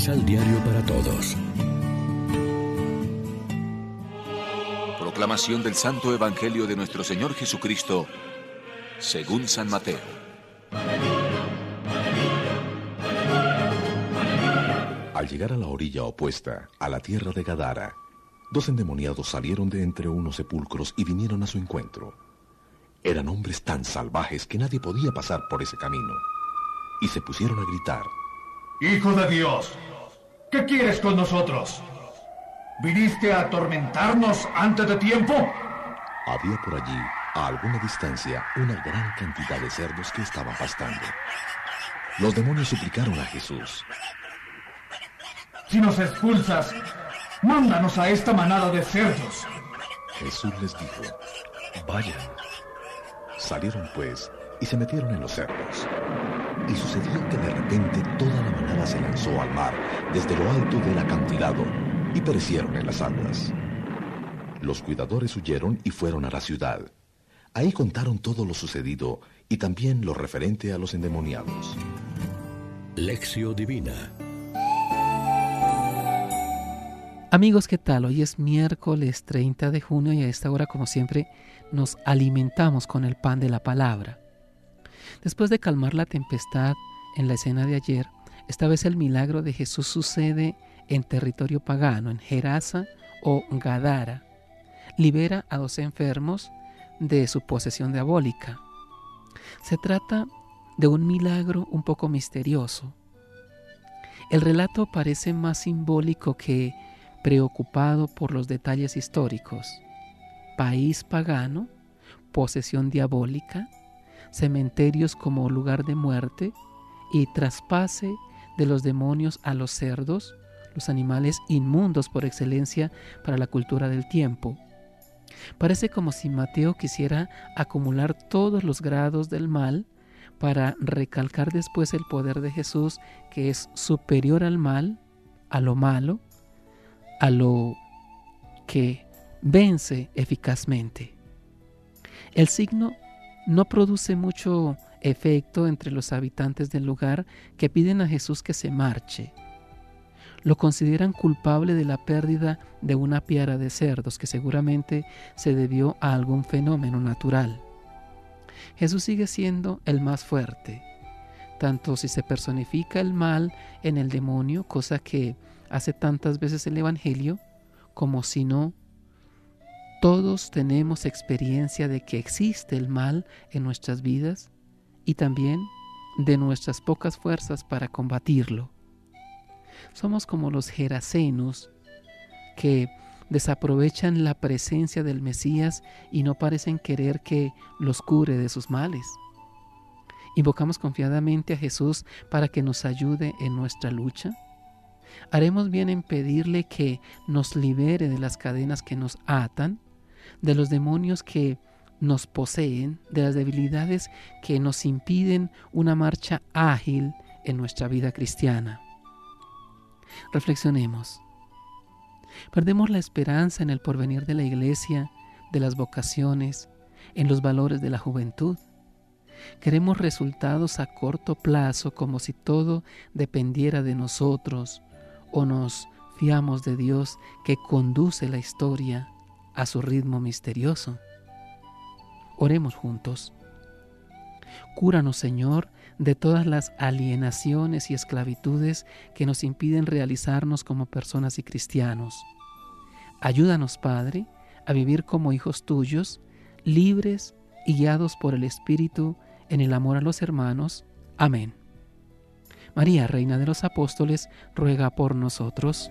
Misal Diario para Todos. Proclamación del Santo Evangelio de nuestro Señor Jesucristo, según San Mateo. Al llegar a la orilla opuesta, a la tierra de Gadara, dos endemoniados salieron de entre unos sepulcros y vinieron a su encuentro. Eran hombres tan salvajes que nadie podía pasar por ese camino. Y se pusieron a gritar. Hijo de Dios, ¿qué quieres con nosotros? ¿Viniste a atormentarnos antes de tiempo? Había por allí, a alguna distancia, una gran cantidad de cerdos que estaban pastando. Los demonios suplicaron a Jesús. Si nos expulsas, mándanos a esta manada de cerdos. Jesús les dijo, vayan. Salieron pues y se metieron en los cerdos. Y sucedió que de repente toda la manada se lanzó al mar desde lo alto del acantilado y perecieron en las aguas. Los cuidadores huyeron y fueron a la ciudad. Ahí contaron todo lo sucedido y también lo referente a los endemoniados. Lección Divina Amigos, ¿qué tal? Hoy es miércoles 30 de junio y a esta hora, como siempre, nos alimentamos con el pan de la palabra. Después de calmar la tempestad en la escena de ayer, esta vez el milagro de Jesús sucede en territorio pagano, en Gerasa o Gadara. Libera a dos enfermos de su posesión diabólica. Se trata de un milagro un poco misterioso. El relato parece más simbólico que preocupado por los detalles históricos. País pagano, posesión diabólica, cementerios como lugar de muerte y traspase de los demonios a los cerdos, los animales inmundos por excelencia para la cultura del tiempo. Parece como si Mateo quisiera acumular todos los grados del mal para recalcar después el poder de Jesús que es superior al mal, a lo malo, a lo que vence eficazmente. El signo no produce mucho efecto entre los habitantes del lugar que piden a Jesús que se marche. Lo consideran culpable de la pérdida de una piara de cerdos que seguramente se debió a algún fenómeno natural. Jesús sigue siendo el más fuerte, tanto si se personifica el mal en el demonio, cosa que hace tantas veces el Evangelio, como si no, todos tenemos experiencia de que existe el mal en nuestras vidas y también de nuestras pocas fuerzas para combatirlo. Somos como los gerasenos que desaprovechan la presencia del Mesías y no parecen querer que los cure de sus males. Invocamos confiadamente a Jesús para que nos ayude en nuestra lucha. Haremos bien en pedirle que nos libere de las cadenas que nos atan, de los demonios que nos poseen, de las debilidades que nos impiden una marcha ágil en nuestra vida cristiana. Reflexionemos. Perdemos la esperanza en el porvenir de la iglesia, de las vocaciones, en los valores de la juventud. Queremos resultados a corto plazo como si todo dependiera de nosotros o nos fiamos de Dios que conduce la historia a su ritmo misterioso. Oremos juntos. Cúranos, Señor, de todas las alienaciones y esclavitudes que nos impiden realizarnos como personas y cristianos. Ayúdanos, Padre, a vivir como hijos tuyos, libres y guiados por el Espíritu en el amor a los hermanos. Amén. María, Reina de los Apóstoles, ruega por nosotros.